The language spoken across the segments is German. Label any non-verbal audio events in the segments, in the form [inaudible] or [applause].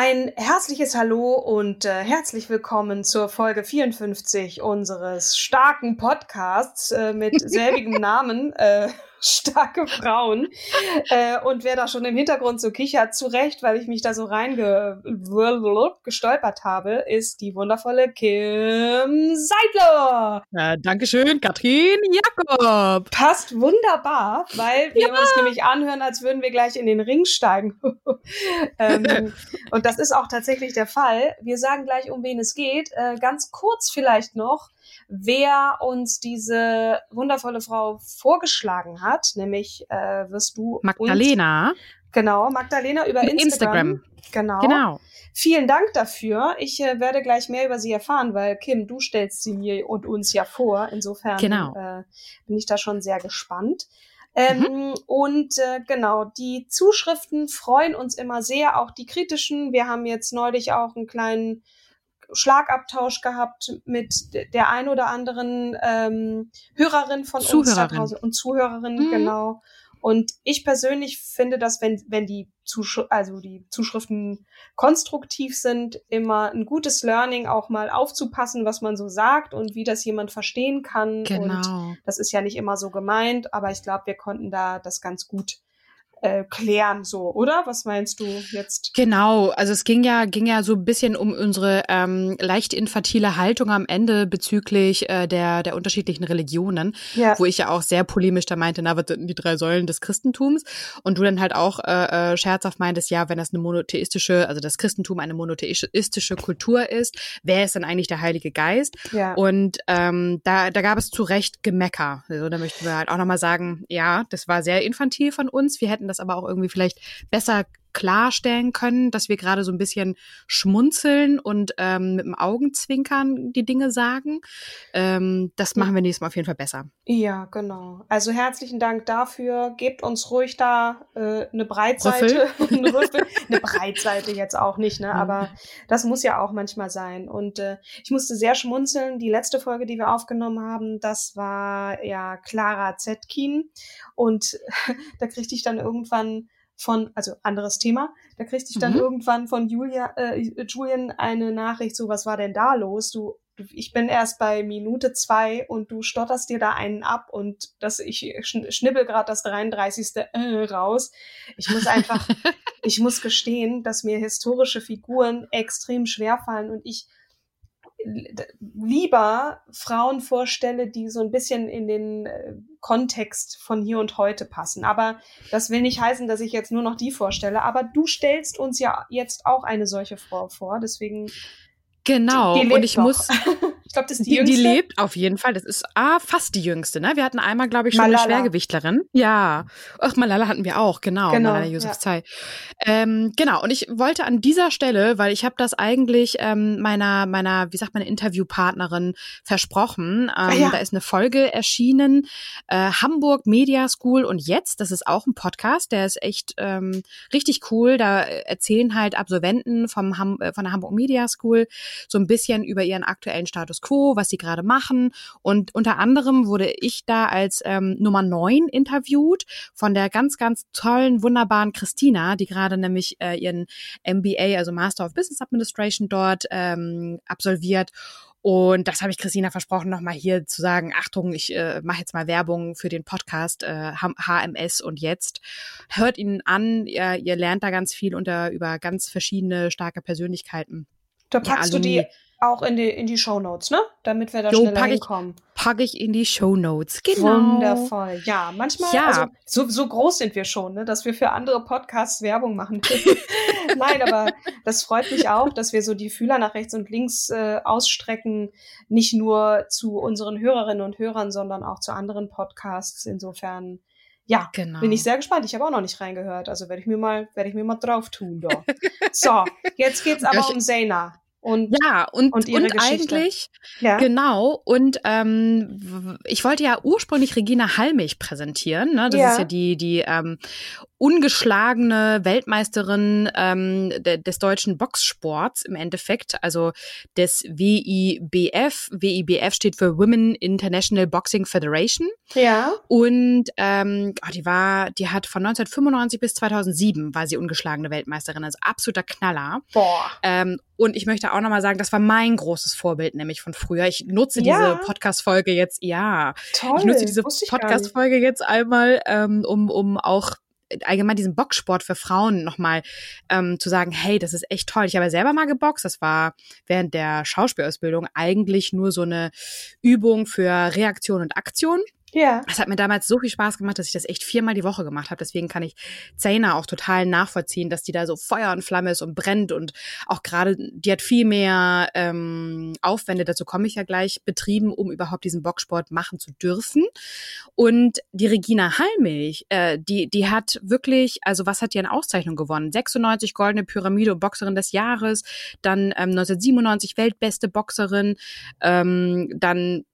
Ein herzliches Hallo und äh, herzlich willkommen zur Folge 54 unseres starken Podcasts äh, mit [laughs] selbigem Namen. Äh, starke Frauen. äh, und wer da schon im Hintergrund so kichert, zu Recht, weil ich mich da so reingestolpert habe, ist die wundervolle Kim Seidler. Ja, Dankeschön, Katrin Jakob. Passt wunderbar, weil wir ja. uns nämlich anhören, als würden wir gleich in den Ring steigen. [laughs] ähm, [laughs] und das ist auch tatsächlich der Fall. Wir sagen gleich, um wen es geht. Äh, ganz kurz vielleicht noch wer uns diese wundervolle Frau vorgeschlagen hat, nämlich äh, wirst du Magdalena. Uns, genau, Magdalena über Instagram. Instagram. Genau. Genau. Vielen Dank dafür. Ich äh, werde gleich mehr über sie erfahren, weil Kim, du stellst sie mir und uns ja vor. Insofern genau. äh, bin ich da schon sehr gespannt. Ähm, mhm. Und äh, genau, die Zuschriften freuen uns immer sehr, auch die kritischen. Wir haben jetzt neulich auch einen kleinen Schlagabtausch gehabt mit der ein oder anderen ähm, Hörerin von Zuhörerin. uns und Zuhörerin, mhm. genau. Und ich persönlich finde, dass wenn, wenn die, Zusch also die Zuschriften konstruktiv sind, immer ein gutes Learning auch mal aufzupassen, was man so sagt und wie das jemand verstehen kann. Genau. Und das ist ja nicht immer so gemeint, aber ich glaube, wir konnten da das ganz gut äh, klären, so, oder? Was meinst du jetzt? Genau, also es ging ja, ging ja so ein bisschen um unsere ähm, leicht infantile Haltung am Ende bezüglich äh, der, der unterschiedlichen Religionen, ja. wo ich ja auch sehr polemisch da meinte, na, was sind die drei Säulen des Christentums? Und du dann halt auch äh, äh, scherzhaft meintest, ja, wenn das eine monotheistische, also das Christentum eine monotheistische Kultur ist, wer ist dann eigentlich der Heilige Geist? Ja. Und ähm, da, da gab es zu Recht Gemecker. Also da möchten wir halt auch nochmal sagen, ja, das war sehr infantil von uns. Wir hätten das aber auch irgendwie vielleicht besser klarstellen können, dass wir gerade so ein bisschen schmunzeln und ähm, mit dem Augenzwinkern die Dinge sagen. Ähm, das machen wir nächstes Mal auf jeden Fall besser. Ja, genau. Also herzlichen Dank dafür. Gebt uns ruhig da äh, eine Breitseite. eine, [laughs] eine Breitseite jetzt auch nicht, ne? Aber das muss ja auch manchmal sein. Und äh, ich musste sehr schmunzeln. Die letzte Folge, die wir aufgenommen haben, das war ja Clara Zetkin. Und [laughs] da kriegte ich dann irgendwann von, also anderes Thema, da kriegte ich dann mhm. irgendwann von Julia, äh, Julian eine Nachricht, so, was war denn da los? Du, ich bin erst bei Minute zwei und du stotterst dir da einen ab und das, ich schnibbel gerade das 33. Äh raus. Ich muss einfach, [laughs] ich muss gestehen, dass mir historische Figuren extrem schwer fallen und ich lieber Frauen vorstelle, die so ein bisschen in den äh, Kontext von hier und heute passen. Aber das will nicht heißen, dass ich jetzt nur noch die vorstelle. Aber du stellst uns ja jetzt auch eine solche Frau vor. Deswegen Genau, und ich doch. muss. [laughs] ich glaube, das ist die, die jüngste. Die lebt auf jeden Fall. Das ist ah, fast die jüngste, ne? Wir hatten einmal, glaube ich, schon Malala. eine Schwergewichtlerin. Ja. Ach, Malala hatten wir auch, genau. genau Malala Yousafzai. Ja. Ähm, genau, und ich wollte an dieser Stelle, weil ich habe das eigentlich ähm, meiner, meiner, wie sagt man, Interviewpartnerin versprochen. Ah, ähm, ja. Da ist eine Folge erschienen, äh, Hamburg Media School und jetzt, das ist auch ein Podcast, der ist echt ähm, richtig cool. Da erzählen halt Absolventen vom Ham äh, von der Hamburg Media School so ein bisschen über ihren aktuellen Status quo, was sie gerade machen. Und unter anderem wurde ich da als ähm, Nummer neun interviewt von der ganz, ganz tollen, wunderbaren Christina, die gerade nämlich äh, ihren MBA, also Master of Business Administration dort ähm, absolviert. Und das habe ich Christina versprochen, nochmal hier zu sagen, Achtung, ich äh, mache jetzt mal Werbung für den Podcast äh, HMS und jetzt. Hört ihn an, ihr, ihr lernt da ganz viel unter über ganz verschiedene starke Persönlichkeiten. Da packst ja, du die auch in die, in die Show Notes, ne? Damit wir da jo, schneller pack hinkommen. Ich, packe ich in die Show Notes. Genau. Wundervoll. Ja, manchmal, ja. Also, so, so groß sind wir schon, ne? dass wir für andere Podcasts Werbung machen. [laughs] Nein, aber das freut mich auch, dass wir so die Fühler nach rechts und links äh, ausstrecken, nicht nur zu unseren Hörerinnen und Hörern, sondern auch zu anderen Podcasts. Insofern ja, genau. bin ich sehr gespannt. Ich habe auch noch nicht reingehört, also werde ich mir mal, werde ich mir mal drauf tun. Da. so, jetzt geht's aber um Zena. Und, ja, und, und, und eigentlich, ja? genau, und ähm, ich wollte ja ursprünglich Regina Hallmich präsentieren, ne? das ja. ist ja die, die ähm, ungeschlagene Weltmeisterin ähm, de, des deutschen Boxsports im Endeffekt, also des WIBF. WIBF steht für Women International Boxing Federation. Ja. Und ähm, oh, die war, die hat von 1995 bis 2007 war sie ungeschlagene Weltmeisterin, also absoluter Knaller. Boah. Ähm, und ich möchte auch nochmal sagen, das war mein großes Vorbild, nämlich von früher. Ich nutze ja. diese Podcast-Folge jetzt, ja. Toll. Ich nutze diese Podcast-Folge jetzt einmal, ähm, um, um auch allgemein diesen Boxsport für Frauen nochmal ähm, zu sagen, hey, das ist echt toll. Ich habe selber mal geboxt. Das war während der Schauspielausbildung eigentlich nur so eine Übung für Reaktion und Aktion. Ja. Es hat mir damals so viel Spaß gemacht, dass ich das echt viermal die Woche gemacht habe. Deswegen kann ich Zaina auch total nachvollziehen, dass die da so Feuer und Flamme ist und brennt und auch gerade, die hat viel mehr ähm, Aufwände, dazu komme ich ja gleich, betrieben, um überhaupt diesen Boxsport machen zu dürfen. Und die Regina Hallmilch, äh, die, die hat wirklich, also was hat die an Auszeichnung gewonnen? 96 goldene Pyramide Boxerin des Jahres, dann ähm, 1997 weltbeste Boxerin, ähm, dann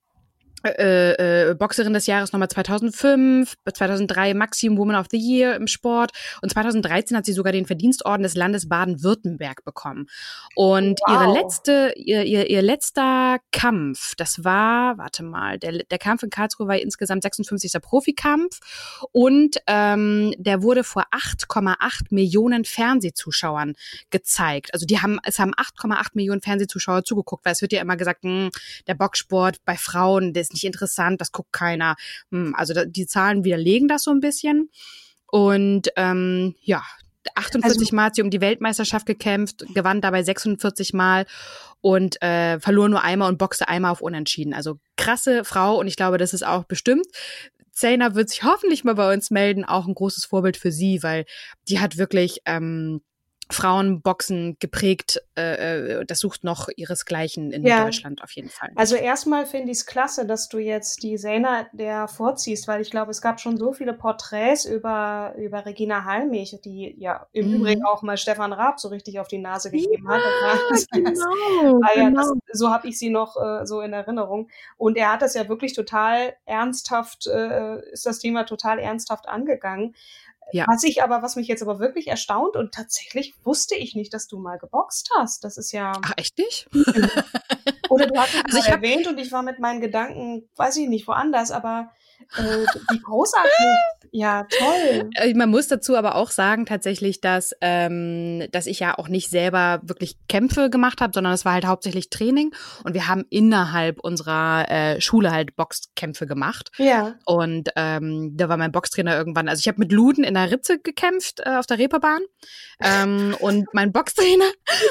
äh, äh, Boxerin des Jahres nochmal 2005, 2003 Maximum Woman of the Year im Sport und 2013 hat sie sogar den Verdienstorden des Landes Baden-Württemberg bekommen. Und wow. ihre letzte, ihr, ihr, ihr letzter Kampf, das war, warte mal, der, der Kampf in Karlsruhe war insgesamt 56. Profikampf und ähm, der wurde vor 8,8 Millionen Fernsehzuschauern gezeigt. Also die haben, es haben 8,8 Millionen Fernsehzuschauer zugeguckt, weil es wird ja immer gesagt, mh, hm, der Boxsport bei Frauen, ist nicht interessant, das guckt keiner. Hm, also die Zahlen widerlegen das so ein bisschen. Und ähm, ja, 48 also, Mal hat sie um die Weltmeisterschaft gekämpft, gewann dabei 46 Mal und äh, verlor nur einmal und boxte einmal auf Unentschieden. Also krasse Frau und ich glaube, das ist auch bestimmt. Zayna wird sich hoffentlich mal bei uns melden, auch ein großes Vorbild für sie, weil die hat wirklich ähm, Frauenboxen geprägt. Äh, äh, das sucht noch ihresgleichen in ja. Deutschland auf jeden Fall. Also erstmal finde ich es klasse, dass du jetzt die Sena der vorziehst, weil ich glaube, es gab schon so viele Porträts über, über Regina Halmich, die ja im mhm. Übrigen auch mal Stefan Raab so richtig auf die Nase gegeben ja, hat. genau, ah, ja, genau. Das, so habe ich sie noch äh, so in Erinnerung. Und er hat das ja wirklich total ernsthaft, äh, ist das Thema total ernsthaft angegangen. Ja. Was ich aber, was mich jetzt aber wirklich erstaunt und tatsächlich wusste ich nicht, dass du mal geboxt hast. Das ist ja. Ach, echt nicht? Oder du hast es [laughs] also erwähnt und ich war mit meinen Gedanken, weiß ich nicht, woanders, aber äh, wie großartig. Ja, toll. Äh, man muss dazu aber auch sagen tatsächlich, dass, ähm, dass ich ja auch nicht selber wirklich Kämpfe gemacht habe, sondern es war halt hauptsächlich Training und wir haben innerhalb unserer äh, Schule halt Boxkämpfe gemacht. Ja. Und ähm, da war mein Boxtrainer irgendwann, also ich habe mit Luden in der Ritze gekämpft äh, auf der Reeperbahn ähm, [laughs] und mein Boxtrainer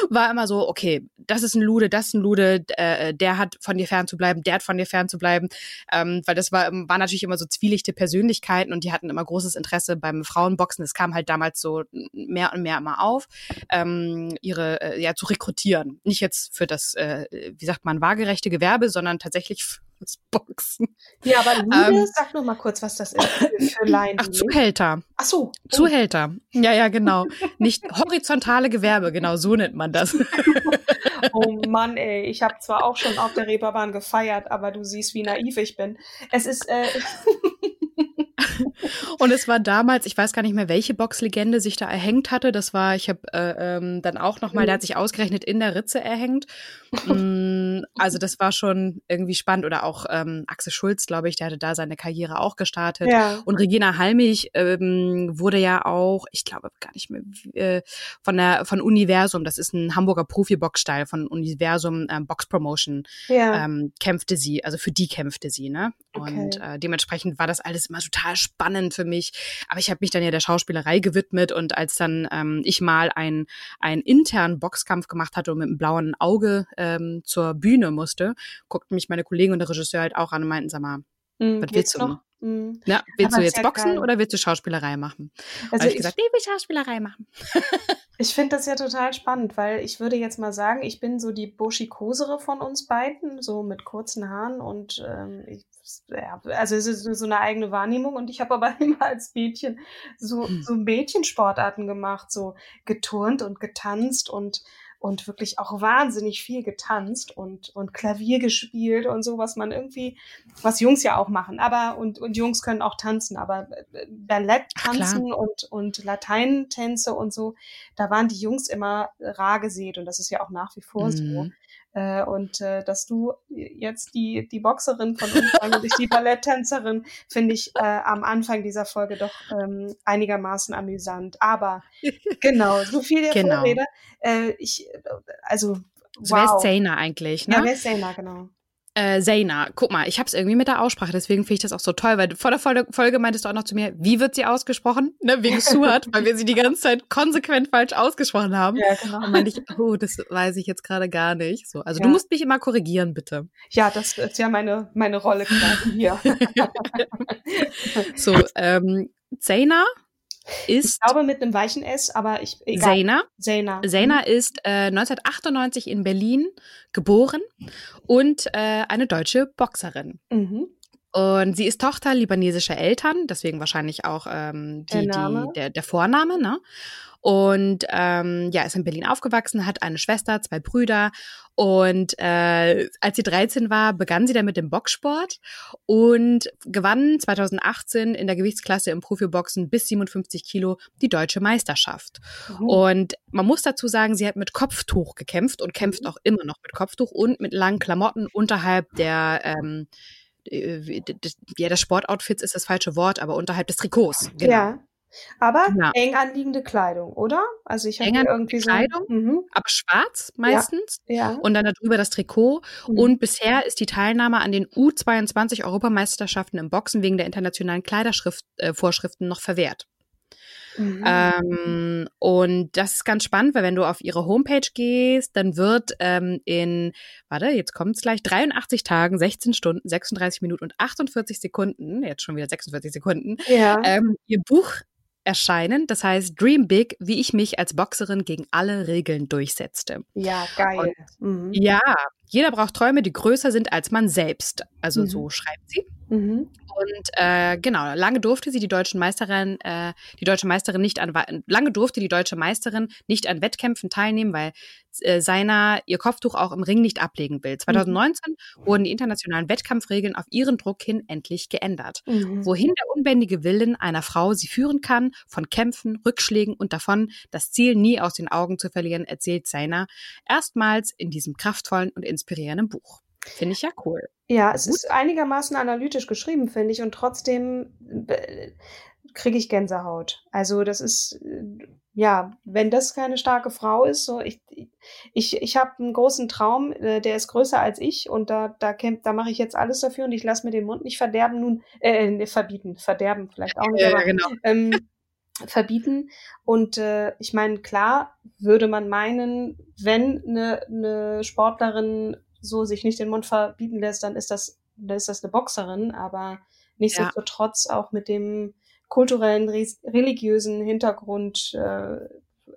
war immer so, okay, das ist ein Lude, das ist ein Lude, äh, der hat von dir fern zu bleiben, der hat von dir fern zu bleiben, ähm, weil das war, war natürlich immer so zwielichte Persönlichkeiten und die hatten immer großes Interesse beim Frauenboxen. Es kam halt damals so mehr und mehr immer auf, ähm, ihre äh, ja zu rekrutieren. Nicht jetzt für das, äh, wie sagt man, waagerechte Gewerbe, sondern tatsächlich [laughs] fürs Boxen. Ja, aber Lude, ähm, sag nur mal kurz, was das ist für Laien. Ach, Zuhälter. Ach so. Zuhälter. Ja, ja, genau. Nicht horizontale Gewerbe, genau, so nennt man das. [laughs] oh Mann, ey, ich habe zwar auch schon auf der Reeperbahn gefeiert, aber du siehst, wie naiv ich bin. Es ist äh Und es war damals, ich weiß gar nicht mehr, welche Boxlegende sich da erhängt hatte. Das war, ich habe äh, ähm, dann auch noch mal, der hat sich ausgerechnet in der Ritze erhängt. mm, also das war schon irgendwie spannend. Oder auch ähm, Axel Schulz, glaube ich, der hatte da seine Karriere auch gestartet. Ja. Und Regina Halmich ähm, wurde ja auch, ich glaube gar nicht mehr, äh, von der von Universum, das ist ein Hamburger Profi-Boxstyle von Universum ähm, Box Promotion, ja. ähm, kämpfte sie, also für die kämpfte sie, ne? Okay. Und äh, dementsprechend war das alles immer total spannend für mich. Aber ich habe mich dann ja der Schauspielerei gewidmet und als dann ähm, ich mal einen internen Boxkampf gemacht hatte und mit einem blauen Auge ähm, zur Bühne musste, guckten mich meine Kollegen und der Regisseur halt auch an und meinten, sag mal, mhm, was willst du? Noch? Mhm. Ja, willst Aber du jetzt ja boxen geil. oder willst du Schauspielerei machen? Also ich, ich gesagt, nee, will Schauspielerei machen. [laughs] ich finde das ja total spannend, weil ich würde jetzt mal sagen, ich bin so die buschikosere von uns beiden, so mit kurzen Haaren und ähm, ich ja, also es ist so eine eigene Wahrnehmung und ich habe aber [laughs] immer als Mädchen so, hm. so Mädchensportarten gemacht, so geturnt und getanzt und und wirklich auch wahnsinnig viel getanzt und, und Klavier gespielt und so, was man irgendwie, was Jungs ja auch machen. Aber, und, und Jungs können auch tanzen, aber äh, Ballett tanzen und, und Lateinentänze und so, da waren die Jungs immer rar gesät und das ist ja auch nach wie vor mhm. so. Äh, und äh, dass du jetzt die, die Boxerin von uns [laughs] und ich die Balletttänzerin, finde ich äh, am Anfang dieser Folge doch ähm, einigermaßen amüsant. Aber [laughs] genau, so viel der genau. Vorrede. Äh, ich, also, wow. So wer ist Zaina eigentlich, ne? Ja, wer ist Zaina, genau. Äh, Zaina, guck mal, ich habe es irgendwie mit der Aussprache, deswegen finde ich das auch so toll, weil vor der Folge meintest du auch noch zu mir, wie wird sie ausgesprochen? Ne, wegen [laughs] Suat, weil wir sie die ganze Zeit konsequent falsch ausgesprochen haben. Ja, genau. Und meinte ich, oh, das weiß ich jetzt gerade gar nicht. So, also ja. du musst mich immer korrigieren, bitte. Ja, das ist ja meine, meine Rolle quasi hier. [laughs] so, ähm, Zaina ist. Ich glaube mit einem weichen S, aber ich. Egal. Zaina. Zaina. Zaina mhm. ist äh, 1998 in Berlin geboren und äh, eine deutsche Boxerin. Mhm. Und sie ist Tochter libanesischer Eltern, deswegen wahrscheinlich auch ähm, die, der, die, der, der Vorname, ne? Und ähm, ja, ist in Berlin aufgewachsen, hat eine Schwester, zwei Brüder. Und äh, als sie 13 war, begann sie dann mit dem Boxsport und gewann 2018 in der Gewichtsklasse im Profiboxen bis 57 Kilo die deutsche Meisterschaft. Mhm. Und man muss dazu sagen, sie hat mit Kopftuch gekämpft und kämpft mhm. auch immer noch mit Kopftuch und mit langen Klamotten unterhalb der ähm, äh, ja, des Sportoutfits ist das falsche Wort, aber unterhalb des Trikots. Genau. Ja. Aber ja. eng anliegende Kleidung, oder? Also ich habe irgendwie Kleidung, so, mhm. aber schwarz meistens. Ja. ja. Und dann darüber das Trikot. Mhm. Und bisher ist die Teilnahme an den U22 Europameisterschaften im Boxen wegen der internationalen Kleidervorschriften äh, noch verwehrt. Mhm. Ähm, und das ist ganz spannend, weil wenn du auf ihre Homepage gehst, dann wird ähm, in, warte, jetzt kommt es gleich, 83 Tagen, 16 Stunden, 36 Minuten und 48 Sekunden, jetzt schon wieder 46 Sekunden, ja. ähm, ihr Buch erscheinen. Das heißt Dream Big, wie ich mich als Boxerin gegen alle Regeln durchsetzte. Ja, geil. Mhm. Ja, jeder braucht Träume, die größer sind als man selbst. Also mhm. so schreibt sie. Mhm. Und äh, genau, lange durfte sie die deutschen Meisterin, äh, die deutsche Meisterin nicht an lange durfte die deutsche Meisterin nicht an Wettkämpfen teilnehmen, weil äh, seiner ihr Kopftuch auch im Ring nicht ablegen will. 2019 mhm. wurden die internationalen Wettkampfregeln auf ihren Druck hin endlich geändert. Mhm. Wohin der unbändige Willen einer Frau sie führen kann, von Kämpfen, Rückschlägen und davon, das Ziel nie aus den Augen zu verlieren, erzählt Seiner erstmals in diesem kraftvollen und inspirierenden Buch. Finde ich ja cool. Ja, es Gut. ist einigermaßen analytisch geschrieben, finde ich, und trotzdem äh, kriege ich Gänsehaut. Also das ist, äh, ja, wenn das keine starke Frau ist, so ich, ich, ich habe einen großen Traum, äh, der ist größer als ich und da, da, da mache ich jetzt alles dafür und ich lasse mir den Mund nicht verderben, nun, äh, verbieten, verderben vielleicht auch nicht, ja, aber, genau. ähm, verbieten. Und äh, ich meine, klar würde man meinen, wenn eine, eine Sportlerin so sich nicht den Mund verbieten lässt, dann ist das, dann ist das eine Boxerin, aber nichtsdestotrotz ja. auch mit dem kulturellen, religiösen Hintergrund, äh,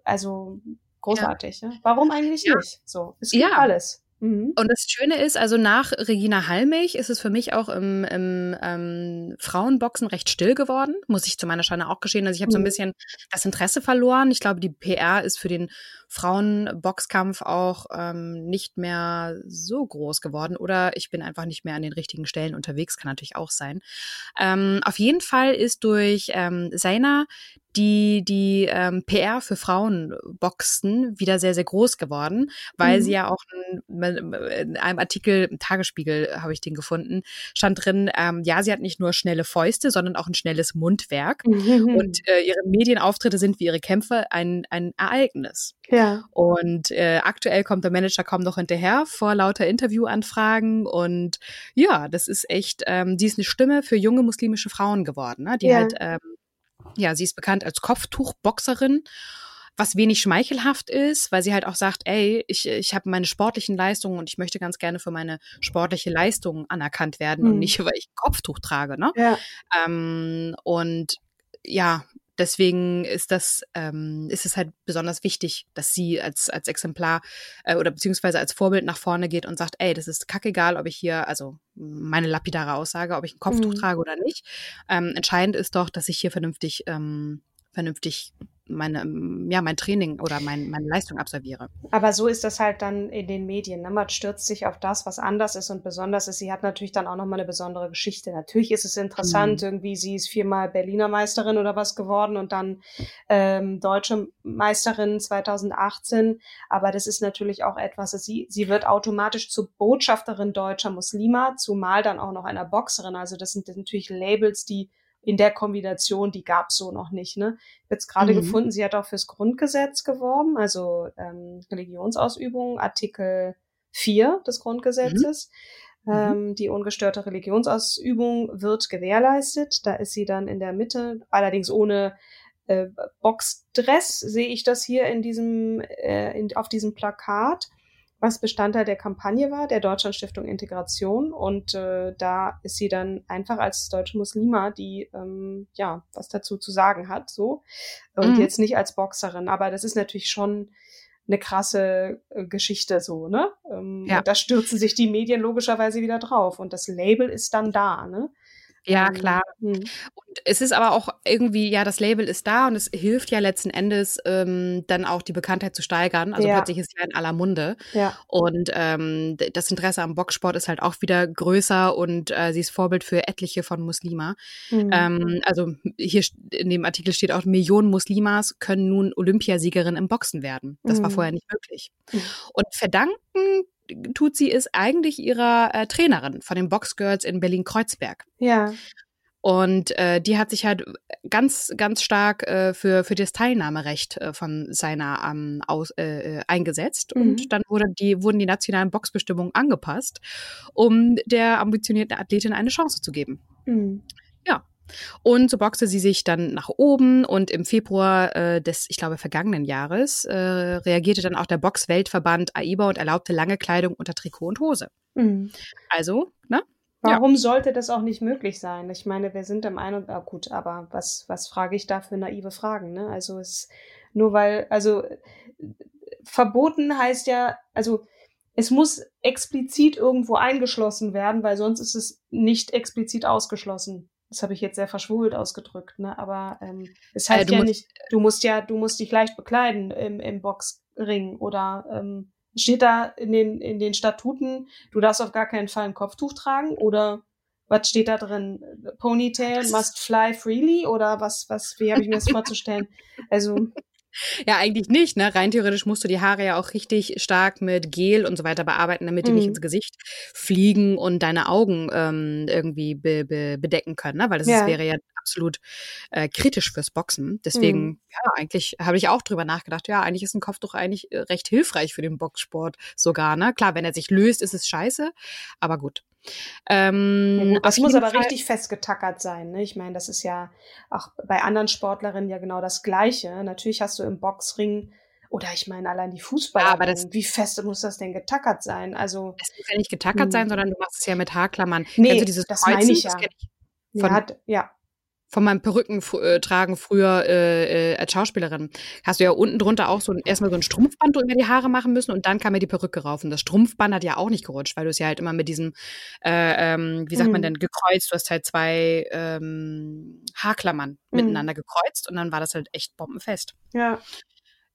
also großartig. Ja. Ne? Warum eigentlich ja. nicht? So, es gibt alles. Mhm. Und das Schöne ist, also nach Regina Hallmich ist es für mich auch im, im ähm, Frauenboxen recht still geworden, muss ich zu meiner Schande auch geschehen. Also ich habe so ein mhm. bisschen das Interesse verloren. Ich glaube, die PR ist für den Frauenboxkampf auch ähm, nicht mehr so groß geworden oder ich bin einfach nicht mehr an den richtigen Stellen unterwegs, kann natürlich auch sein. Ähm, auf jeden Fall ist durch ähm, Seina die die ähm, PR für Frauenboxen wieder sehr, sehr groß geworden, weil mhm. sie ja auch in, in, einem Artikel im Tagesspiegel, habe ich den gefunden, stand drin, ähm, ja, sie hat nicht nur schnelle Fäuste, sondern auch ein schnelles Mundwerk. Mhm. Und äh, ihre Medienauftritte sind wie ihre Kämpfe ein, ein Ereignis. Ja. Und äh, aktuell kommt der Manager kaum noch hinterher vor lauter Interviewanfragen. Und ja, das ist echt, ähm, die ist eine Stimme für junge muslimische Frauen geworden, ne? die ja. halt, ähm, ja, sie ist bekannt als Kopftuchboxerin was wenig schmeichelhaft ist, weil sie halt auch sagt, ey, ich, ich habe meine sportlichen Leistungen und ich möchte ganz gerne für meine sportliche Leistung anerkannt werden mhm. und nicht, weil ich ein Kopftuch trage. Ne? Ja. Ähm, und ja, deswegen ist das, ähm, ist es halt besonders wichtig, dass sie als, als Exemplar äh, oder beziehungsweise als Vorbild nach vorne geht und sagt, ey, das ist kackegal, ob ich hier, also meine lapidare Aussage, ob ich ein Kopftuch mhm. trage oder nicht. Ähm, entscheidend ist doch, dass ich hier vernünftig, ähm, vernünftig meine, ja, mein Training oder mein, meine Leistung absolviere. Aber so ist das halt dann in den Medien. Ne? Man stürzt sich auf das, was anders ist und besonders ist. Sie hat natürlich dann auch nochmal eine besondere Geschichte. Natürlich ist es interessant, mhm. irgendwie, sie ist viermal Berliner Meisterin oder was geworden und dann ähm, deutsche Meisterin 2018. Aber das ist natürlich auch etwas, sie, sie wird automatisch zur Botschafterin deutscher Muslima, zumal dann auch noch einer Boxerin. Also das sind, das sind natürlich Labels, die in der Kombination, die gab es so noch nicht. Ne? Ich habe jetzt gerade mhm. gefunden, sie hat auch fürs Grundgesetz geworben, also ähm, Religionsausübung, Artikel 4 des Grundgesetzes. Mhm. Ähm, die ungestörte Religionsausübung wird gewährleistet. Da ist sie dann in der Mitte, allerdings ohne äh, Boxdress, sehe ich das hier in diesem, äh, in, auf diesem Plakat was Bestandteil der Kampagne war, der Deutschlandstiftung Integration. Und äh, da ist sie dann einfach als deutsche Muslima, die ähm, ja was dazu zu sagen hat, so. Und mhm. jetzt nicht als Boxerin. Aber das ist natürlich schon eine krasse äh, Geschichte so, ne? Ähm, ja. Und da stürzen sich die Medien logischerweise wieder drauf. Und das Label ist dann da, ne? Ja, ähm, klar. Mhm. Und es ist aber auch irgendwie, ja, das Label ist da und es hilft ja letzten Endes ähm, dann auch die Bekanntheit zu steigern. Also ja. plötzlich ist sie in aller Munde. Ja. Und ähm, das Interesse am Boxsport ist halt auch wieder größer und äh, sie ist Vorbild für etliche von Muslima. Mhm. Ähm, also hier in dem Artikel steht auch, Millionen Muslimas können nun Olympiasiegerin im Boxen werden. Das mhm. war vorher nicht möglich. Mhm. Und verdanken tut sie es eigentlich ihrer äh, Trainerin von den Boxgirls in Berlin-Kreuzberg. Ja. Und äh, die hat sich halt ganz, ganz stark äh, für, für das Teilnahmerecht äh, von seiner ähm, aus, äh, äh eingesetzt. Mhm. Und dann wurde die, wurden die nationalen Boxbestimmungen angepasst, um der ambitionierten Athletin eine Chance zu geben. Mhm. Und so boxte sie sich dann nach oben und im Februar äh, des, ich glaube, vergangenen Jahres äh, reagierte dann auch der Boxweltverband AIBA und erlaubte lange Kleidung unter Trikot und Hose. Mhm. Also, ne? Warum ja. sollte das auch nicht möglich sein? Ich meine, wir sind im einen und ah, gut, aber was, was frage ich da für naive Fragen? Ne? Also es nur weil, also verboten heißt ja, also es muss explizit irgendwo eingeschlossen werden, weil sonst ist es nicht explizit ausgeschlossen. Das habe ich jetzt sehr verschwult ausgedrückt, ne? Aber ähm, es heißt äh, ja nicht, du musst ja, du musst dich leicht bekleiden im, im Boxring oder ähm, steht da in den, in den Statuten, du darfst auf gar keinen Fall ein Kopftuch tragen oder was steht da drin? Ponytail must fly freely oder was, was, wie habe ich mir das vorzustellen? Also ja, eigentlich nicht. Ne? Rein theoretisch musst du die Haare ja auch richtig stark mit Gel und so weiter bearbeiten, damit die mhm. nicht ins Gesicht fliegen und deine Augen ähm, irgendwie be be bedecken können, ne? weil das ja. wäre ja absolut äh, kritisch fürs Boxen. Deswegen, mhm. ja, eigentlich habe ich auch drüber nachgedacht, ja, eigentlich ist ein Kopftuch eigentlich äh, recht hilfreich für den Boxsport sogar. Ne? Klar, wenn er sich löst, ist es scheiße, aber gut. Ähm, ja, das muss aber Fall richtig festgetackert sein. Ne? Ich meine, das ist ja auch bei anderen Sportlerinnen ja genau das Gleiche. Natürlich hast du im Boxring oder ich meine, allein die Fußballer, ja, aber das, wie fest muss das denn getackert sein? Also es muss ja nicht getackert mh. sein, hm. sondern du machst es ja mit Haarklammern. Nee, dieses das Kreuzen, meine ich ja. Von, hat, ja. Von meinem Perücken äh, tragen früher äh, äh, als Schauspielerin. Hast du ja unten drunter auch so ein, erstmal so ein Strumpfband über die Haare machen müssen und dann kam mir die Perücke rauf. Und das Strumpfband hat ja auch nicht gerutscht, weil du es ja halt immer mit diesem, äh, ähm, wie sagt mhm. man denn, gekreuzt. Du hast halt zwei ähm, Haarklammern mhm. miteinander gekreuzt und dann war das halt echt bombenfest. Ja.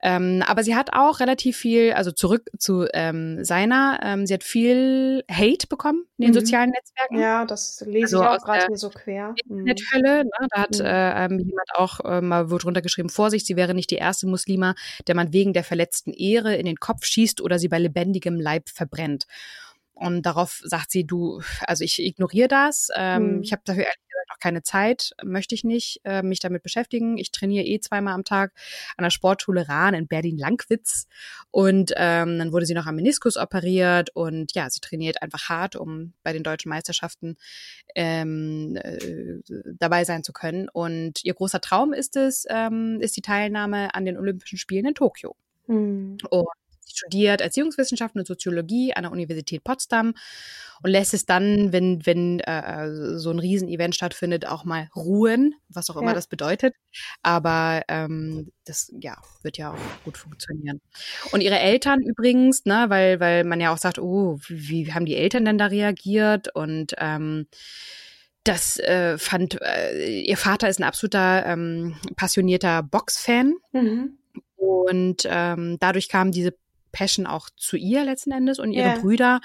Ähm, aber sie hat auch relativ viel, also zurück zu ähm, seiner, ähm, sie hat viel Hate bekommen in den mhm. sozialen Netzwerken. Ja, das lese also ich auch gerade hier so quer. Internethölle, ne? da hat mhm. äh, ähm, jemand auch äh, mal wird runtergeschrieben, Vorsicht, sie wäre nicht die erste Muslima, der man wegen der verletzten Ehre in den Kopf schießt oder sie bei lebendigem Leib verbrennt. Und darauf sagt sie, du, also ich ignoriere das. Ähm, mhm. Ich habe dafür ehrlich gesagt keine Zeit, möchte ich nicht äh, mich damit beschäftigen. Ich trainiere eh zweimal am Tag an der Sportschule Rahn in Berlin-Langwitz. Und ähm, dann wurde sie noch am Meniskus operiert und ja, sie trainiert einfach hart, um bei den deutschen Meisterschaften ähm, äh, dabei sein zu können. Und ihr großer Traum ist es, ähm, ist die Teilnahme an den Olympischen Spielen in Tokio. Mhm. Und studiert Erziehungswissenschaften und Soziologie an der Universität Potsdam und lässt es dann, wenn, wenn äh, so ein Riesenevent stattfindet, auch mal ruhen, was auch immer ja. das bedeutet. Aber ähm, das ja, wird ja auch gut funktionieren. Und ihre Eltern übrigens, ne, weil, weil man ja auch sagt, oh, wie, wie haben die Eltern denn da reagiert? Und ähm, das äh, fand, äh, ihr Vater ist ein absoluter ähm, passionierter Boxfan. Mhm. Und ähm, dadurch kam diese Passion auch zu ihr letzten Endes und ihre yeah. Brüder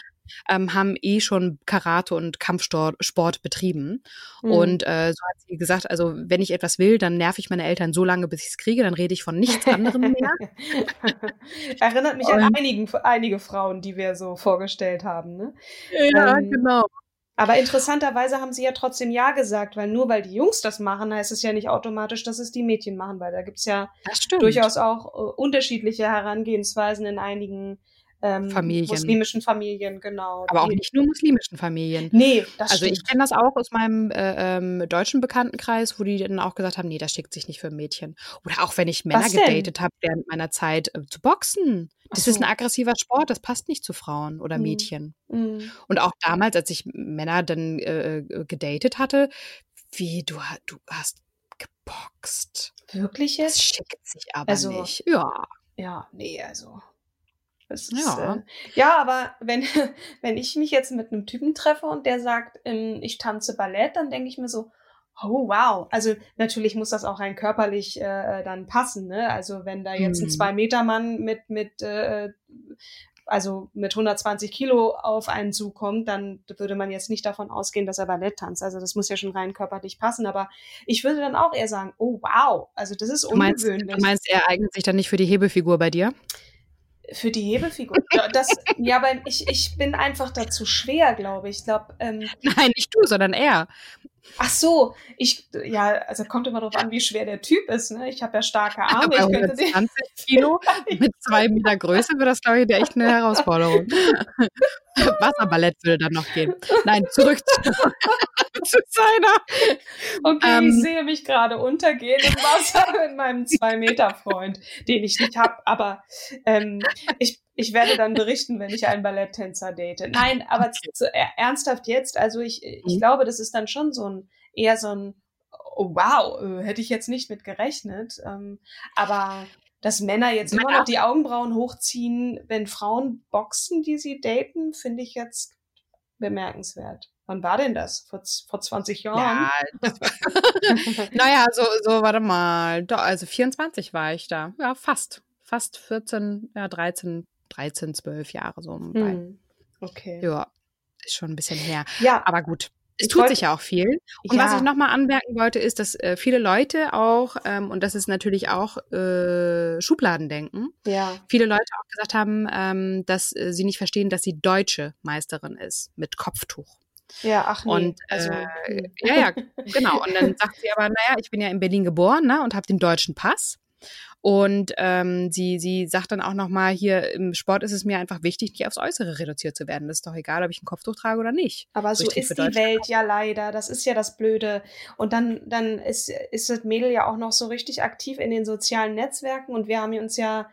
ähm, haben eh schon Karate und Kampfsport betrieben. Mhm. Und äh, so hat sie gesagt, also wenn ich etwas will, dann nerv ich meine Eltern so lange, bis ich es kriege, dann rede ich von nichts anderem mehr. [laughs] Erinnert mich und, an einigen, einige Frauen, die wir so vorgestellt haben. Ne? Ja, ähm, genau. Aber interessanterweise haben sie ja trotzdem Ja gesagt, weil nur weil die Jungs das machen, heißt es ja nicht automatisch, dass es die Mädchen machen, weil da gibt's ja durchaus auch äh, unterschiedliche Herangehensweisen in einigen ähm, Familien. muslimischen Familien, genau. Aber auch nicht nur muslimischen Familien. Nee, das Also stimmt. ich kenne das auch aus meinem äh, ähm, deutschen Bekanntenkreis, wo die dann auch gesagt haben, nee, das schickt sich nicht für Mädchen. Oder auch wenn ich Männer gedatet habe während meiner Zeit äh, zu boxen. Das so. ist ein aggressiver Sport, das passt nicht zu Frauen oder mhm. Mädchen. Mhm. Und auch damals, als ich Männer dann äh, äh, gedatet hatte, wie du, du hast geboxt. Wirklich jetzt? Das schickt sich aber also, nicht. Ja. Ja, nee, also ist, ja. Äh, ja, aber wenn, [laughs] wenn ich mich jetzt mit einem Typen treffe und der sagt, ähm, ich tanze Ballett, dann denke ich mir so, oh wow. Also natürlich muss das auch rein körperlich äh, dann passen. Ne? Also wenn da jetzt mhm. ein Zwei-Meter-Mann mit, mit äh, also mit 120 Kilo auf einen zukommt, dann würde man jetzt nicht davon ausgehen, dass er Ballett tanzt. Also das muss ja schon rein körperlich passen. Aber ich würde dann auch eher sagen, oh wow, also das ist ungewöhnlich. Du meinst, du meinst er eignet sich dann nicht für die Hebefigur bei dir? Für die Hebefigur. Ja, das, ja, aber ich, ich bin einfach dazu schwer, glaube ich. ich glaub, ähm, Nein, nicht du, sondern er. Ach so, ich, ja, also kommt immer darauf an, wie schwer der Typ ist. Ne? Ich habe ja starke Arme. [laughs] Ja, bei 120 Kilo mit zwei Meter Größe wird das, glaube ich, echt eine Herausforderung. [laughs] [laughs] Wasserballett würde dann noch gehen. Nein, zurück zu, [laughs] zu seiner. Okay, ähm, ich sehe mich gerade untergehen im Wasser [laughs] mit meinem Zwei-Meter-Freund, den ich nicht habe. Aber ähm, ich, ich werde dann berichten, wenn ich einen Balletttänzer date. Nein, aber okay. zu, äh, ernsthaft jetzt, also ich, ich mhm. glaube, das ist dann schon so ein, eher so ein, oh wow, äh, hätte ich jetzt nicht mit gerechnet. Ähm, aber dass Männer jetzt immer noch die Augenbrauen hochziehen, wenn Frauen boxen, die sie daten, finde ich jetzt bemerkenswert. Wann war denn das? Vor, vor 20 Jahren? Ja, [laughs] [laughs] naja, so, so, warte mal. Doch, also 24 war ich da. Ja, fast. Fast 14, ja, 13, 13, 12 Jahre so. Hm. Okay. Ja, ist schon ein bisschen her. Ja. Aber gut. Es tut sich ja auch viel. Und ja. was ich nochmal anmerken wollte, ist, dass äh, viele Leute auch, ähm, und das ist natürlich auch äh, Schubladendenken, ja. viele Leute auch gesagt haben, ähm, dass äh, sie nicht verstehen, dass sie deutsche Meisterin ist mit Kopftuch. Ja, ach nee. Und also, äh, hm. ja, ja, genau. Und dann [laughs] sagt sie aber, naja, ich bin ja in Berlin geboren ne, und habe den deutschen Pass. Und ähm, sie, sie sagt dann auch nochmal, hier im Sport ist es mir einfach wichtig, nicht aufs Äußere reduziert zu werden. Das ist doch egal, ob ich ein Kopftuch trage oder nicht. Aber so, so ist die Welt ja leider. Das ist ja das Blöde. Und dann, dann ist, ist das Mädel ja auch noch so richtig aktiv in den sozialen Netzwerken. Und wir haben uns ja,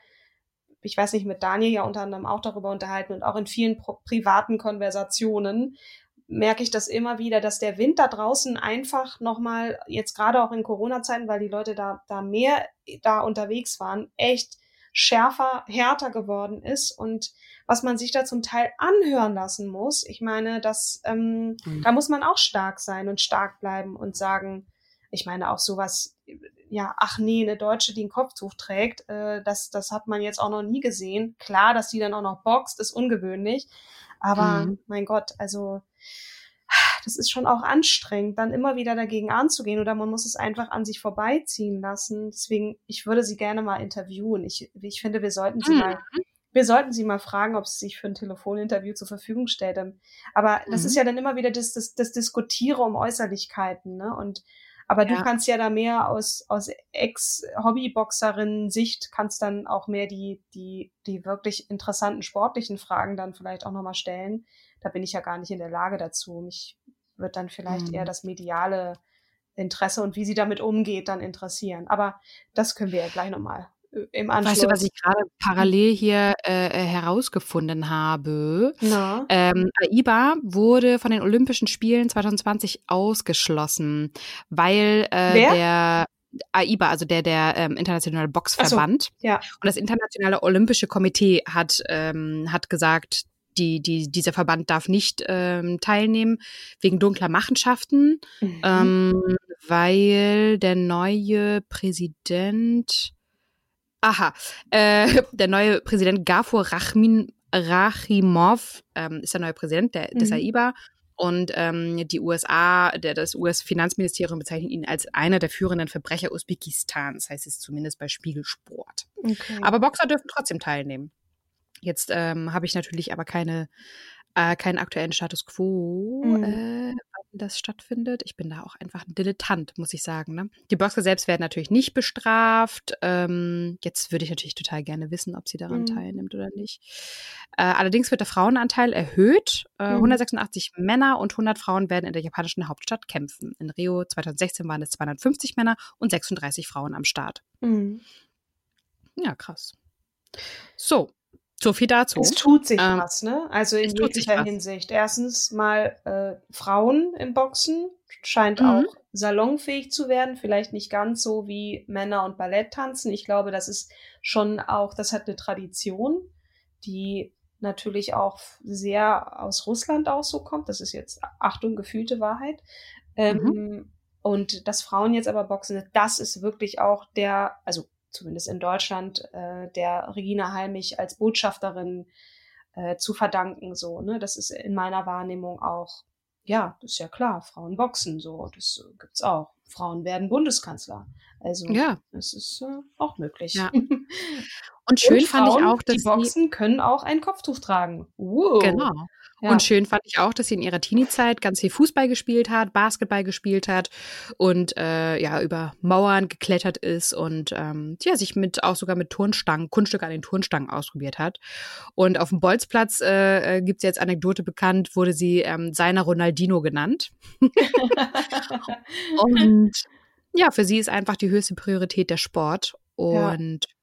ich weiß nicht, mit Daniel ja unter anderem auch darüber unterhalten und auch in vielen privaten Konversationen, merke ich das immer wieder, dass der Wind da draußen einfach nochmal, jetzt gerade auch in Corona-Zeiten, weil die Leute da, da mehr da unterwegs waren, echt schärfer, härter geworden ist und was man sich da zum Teil anhören lassen muss. Ich meine, das, ähm, mhm. da muss man auch stark sein und stark bleiben und sagen, ich meine auch sowas, ja, ach nee, eine Deutsche, die ein Kopftuch trägt, äh, das, das hat man jetzt auch noch nie gesehen. Klar, dass die dann auch noch boxt, ist ungewöhnlich. Aber mhm. mein Gott, also das ist schon auch anstrengend, dann immer wieder dagegen anzugehen oder man muss es einfach an sich vorbeiziehen lassen. Deswegen, ich würde sie gerne mal interviewen. Ich, ich finde, wir sollten sie mhm. mal, wir sollten sie mal fragen, ob sie sich für ein Telefoninterview zur Verfügung stellt. Aber das mhm. ist ja dann immer wieder das, das, das Diskutiere um Äußerlichkeiten, ne? Und aber ja. du kannst ja da mehr aus, aus Ex-Hobbyboxerin-Sicht kannst dann auch mehr die, die, die wirklich interessanten sportlichen Fragen dann vielleicht auch nochmal stellen. Da bin ich ja gar nicht in der Lage dazu. Mich wird dann vielleicht mhm. eher das mediale Interesse und wie sie damit umgeht dann interessieren. Aber das können wir ja gleich nochmal äh, im Anschluss. Weißt du, was ich gerade parallel hier äh, äh herausgefunden habe? Ähm, AIBA wurde von den Olympischen Spielen 2020 ausgeschlossen, weil äh, der AIBA, also der der ähm, internationale Boxverband so, ja. und das internationale Olympische Komitee hat ähm, hat gesagt, die, die, dieser Verband darf nicht ähm, teilnehmen wegen dunkler Machenschaften, mhm. ähm, weil der neue Präsident, aha, äh, [laughs] der neue Präsident Gafur Rachmin, Rachimov ähm, ist der neue Präsident der, des mhm. AIBA und ähm, die USA, der, das US-Finanzministerium bezeichnet ihn als einer der führenden Verbrecher Usbekistans, heißt es zumindest bei Spiegelsport. Okay. Aber Boxer dürfen trotzdem teilnehmen. Jetzt ähm, habe ich natürlich aber keine, äh, keinen aktuellen Status quo, mhm. äh, wann das stattfindet. Ich bin da auch einfach ein Dilettant, muss ich sagen. Ne? Die Boxer selbst werden natürlich nicht bestraft. Ähm, jetzt würde ich natürlich total gerne wissen, ob sie daran mhm. teilnimmt oder nicht. Äh, allerdings wird der Frauenanteil erhöht. Äh, mhm. 186 Männer und 100 Frauen werden in der japanischen Hauptstadt kämpfen. In Rio 2016 waren es 250 Männer und 36 Frauen am Start. Mhm. Ja, krass. So, so viel dazu. Es tut sich ähm, was, ne? Also in jeglicher Hinsicht. Erstens mal äh, Frauen im Boxen scheint mhm. auch salonfähig zu werden. Vielleicht nicht ganz so wie Männer und Balletttanzen. Ich glaube, das ist schon auch, das hat eine Tradition, die natürlich auch sehr aus Russland auch so kommt. Das ist jetzt, Achtung, gefühlte Wahrheit. Ähm, mhm. Und dass Frauen jetzt aber boxen, das ist wirklich auch der, also zumindest in Deutschland, äh, der Regina Halmich als Botschafterin äh, zu verdanken. So, ne? Das ist in meiner Wahrnehmung auch, ja, das ist ja klar, Frauen boxen, so, das äh, gibt's auch. Frauen werden Bundeskanzler. Also ja. das ist äh, auch möglich. Ja. [laughs] Und schön Und Frauen, fand ich auch, dass die Boxen können auch ein Kopftuch tragen. Wow. Genau. Ja. Und schön fand ich auch, dass sie in ihrer Teenie-Zeit ganz viel Fußball gespielt hat, Basketball gespielt hat und äh, ja über Mauern geklettert ist und ähm, ja sich mit auch sogar mit Turnstangen, Kunststücke an den Turnstangen ausprobiert hat. Und auf dem Bolzplatz äh, äh gibt es jetzt Anekdote bekannt, wurde sie ähm, seiner Ronaldinho genannt. [laughs] und ja, für sie ist einfach die höchste Priorität der Sport und ja,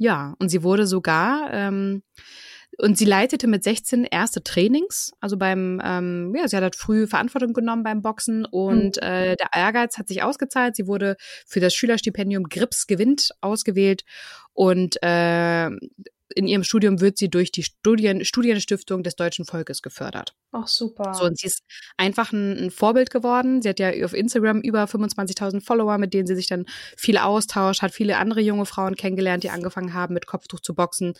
ja und sie wurde sogar ähm, und sie leitete mit 16 erste Trainings, also beim, ähm, ja, sie hat halt früh Verantwortung genommen beim Boxen und mhm. äh, der Ehrgeiz hat sich ausgezahlt. Sie wurde für das Schülerstipendium Grips gewinnt ausgewählt und äh, in ihrem Studium wird sie durch die Studien, Studienstiftung des deutschen Volkes gefördert. Ach, super. So, und sie ist einfach ein, ein Vorbild geworden. Sie hat ja auf Instagram über 25.000 Follower, mit denen sie sich dann viel austauscht, hat viele andere junge Frauen kennengelernt, die angefangen haben, mit Kopftuch zu boxen.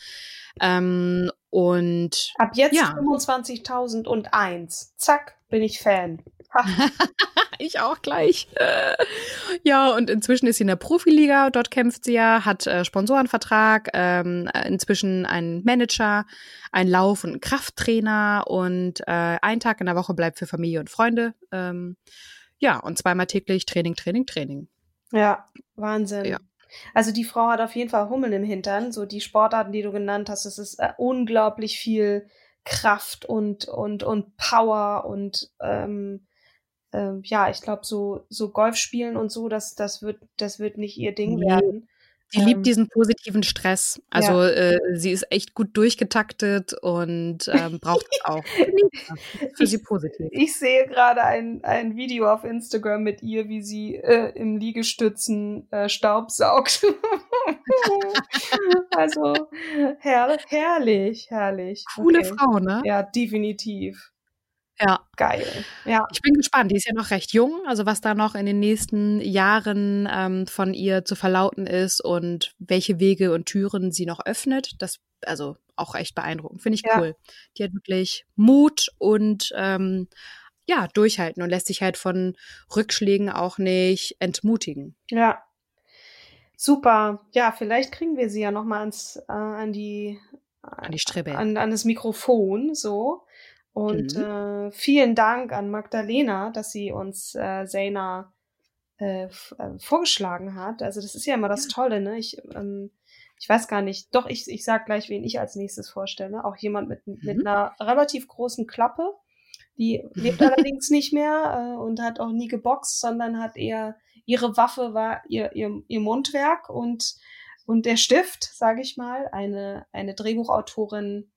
Ähm, und ab jetzt ja. 25.001. Zack, bin ich Fan. [laughs] ich auch gleich. [laughs] ja, und inzwischen ist sie in der Profiliga. Dort kämpft sie ja, hat äh, Sponsorenvertrag, ähm, inzwischen einen Manager, einen Lauf- und einen Krafttrainer und äh, ein Tag in der Woche bleibt für Familie und Freunde. Ähm, ja, und zweimal täglich Training, Training, Training. Ja, Wahnsinn. Ja. Also die Frau hat auf jeden Fall Hummeln im Hintern. So die Sportarten, die du genannt hast, es ist äh, unglaublich viel Kraft und und und Power und ähm, ähm, ja, ich glaube, so, so Golf spielen und so, das, das wird, das wird nicht ihr Ding nee. werden. Ähm, liebt diesen positiven Stress. Also ja. äh, sie ist echt gut durchgetaktet und ähm, braucht es auch. [laughs] Für sie positiv. Ich sehe gerade ein, ein Video auf Instagram mit ihr, wie sie äh, im Liegestützen äh, Staub saugt. [laughs] also her herrlich, herrlich. Coole okay. Frau, ne? Ja, definitiv. Ja. Geil. Ja. Ich bin gespannt. Die ist ja noch recht jung, also was da noch in den nächsten Jahren ähm, von ihr zu verlauten ist und welche Wege und Türen sie noch öffnet. Das, also auch echt beeindruckend. Finde ich ja. cool. Die hat wirklich Mut und ähm, ja, durchhalten und lässt sich halt von Rückschlägen auch nicht entmutigen. Ja. Super. Ja, vielleicht kriegen wir sie ja noch mal ans, äh, an die an die Strippe. An, an das Mikrofon so. Und mhm. äh, vielen Dank an Magdalena, dass sie uns äh, Zena äh, äh, vorgeschlagen hat. Also das ist ja immer das Tolle, ne? Ich, ähm, ich weiß gar nicht. Doch, ich, ich sag gleich, wen ich als nächstes vorstelle. Auch jemand mit, mhm. mit einer relativ großen Klappe. Die lebt [laughs] allerdings nicht mehr äh, und hat auch nie geboxt, sondern hat eher ihre Waffe war ihr, ihr, ihr Mundwerk und, und der Stift, sage ich mal, eine, eine Drehbuchautorin,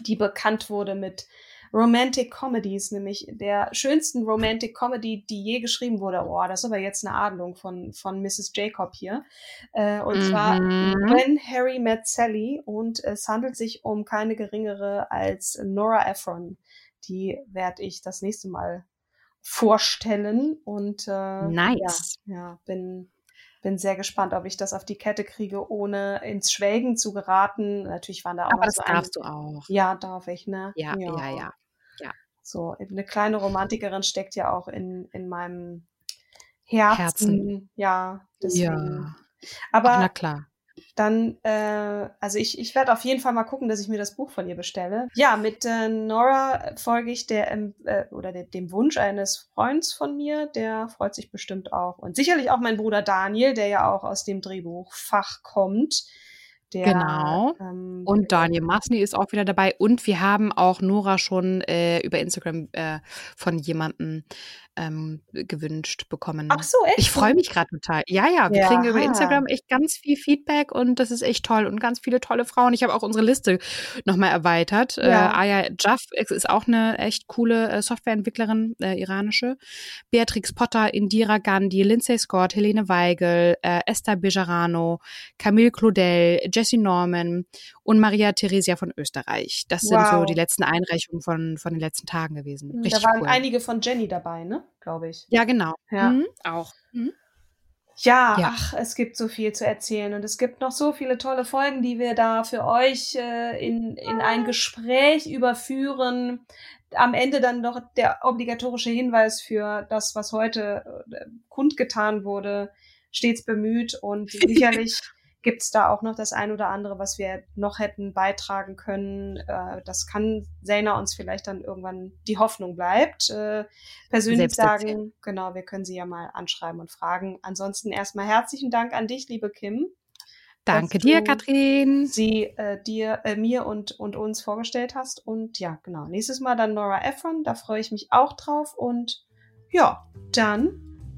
die bekannt wurde mit Romantic Comedies, nämlich der schönsten Romantic Comedy, die je geschrieben wurde. Oh, das ist aber jetzt eine Adelung von, von Mrs. Jacob hier. Äh, und mhm. zwar When Harry Met Sally. Und es handelt sich um keine geringere als Nora Ephron. Die werde ich das nächste Mal vorstellen. Und äh, nice. ja, ja bin bin sehr gespannt, ob ich das auf die Kette kriege, ohne ins Schwelgen zu geraten. Natürlich waren da auch Aber das so darfst ein, du auch. Ja, darf ich, ne? Ja, ja, ja. ja. So, eine kleine Romantikerin steckt ja auch in, in meinem Herzen. Herzen. Ja, deswegen. Ja. Aber na klar. Dann, äh, also ich, ich werde auf jeden Fall mal gucken, dass ich mir das Buch von ihr bestelle. Ja, mit äh, Nora folge ich der äh, oder der, dem Wunsch eines Freunds von mir, der freut sich bestimmt auch. Und sicherlich auch mein Bruder Daniel, der ja auch aus dem Drehbuchfach kommt. Der, genau. Ähm, und Daniel Masni ist auch wieder dabei. Und wir haben auch Nora schon äh, über Instagram äh, von jemandem ähm, gewünscht bekommen. Ach so, echt? Ich freue mich gerade total. Ja, ja, wir ja. kriegen über Instagram echt ganz viel Feedback und das ist echt toll und ganz viele tolle Frauen. Ich habe auch unsere Liste nochmal erweitert. Äh, ja. Äh, Aya Jaff ist auch eine echt coole äh, Softwareentwicklerin, äh, iranische. Beatrix Potter, Indira Gandhi, Lindsay Scott, Helene Weigel, äh, Esther Bejarano, Camille Claudel, Jessie Norman und Maria Theresia von Österreich. Das wow. sind so die letzten Einreichungen von, von den letzten Tagen gewesen. Hm, Richtig da waren cool. einige von Jenny dabei, ne? Glaube ich. Ja, genau. Ja. Mhm. Auch. Mhm. Ja, ja, ach, es gibt so viel zu erzählen und es gibt noch so viele tolle Folgen, die wir da für euch äh, in, in ein Gespräch überführen. Am Ende dann noch der obligatorische Hinweis für das, was heute äh, kundgetan wurde, stets bemüht und [laughs] sicherlich gibt es da auch noch das ein oder andere, was wir noch hätten beitragen können. Äh, das kann Selna uns vielleicht dann irgendwann die Hoffnung bleibt. Äh, persönlich sagen, genau, wir können sie ja mal anschreiben und fragen. Ansonsten erstmal herzlichen Dank an dich, liebe Kim. Danke dir, Katrin. Sie äh, dir, äh, mir und, und uns vorgestellt hast. Und ja, genau. Nächstes Mal dann Nora Ephron. Da freue ich mich auch drauf. Und ja, dann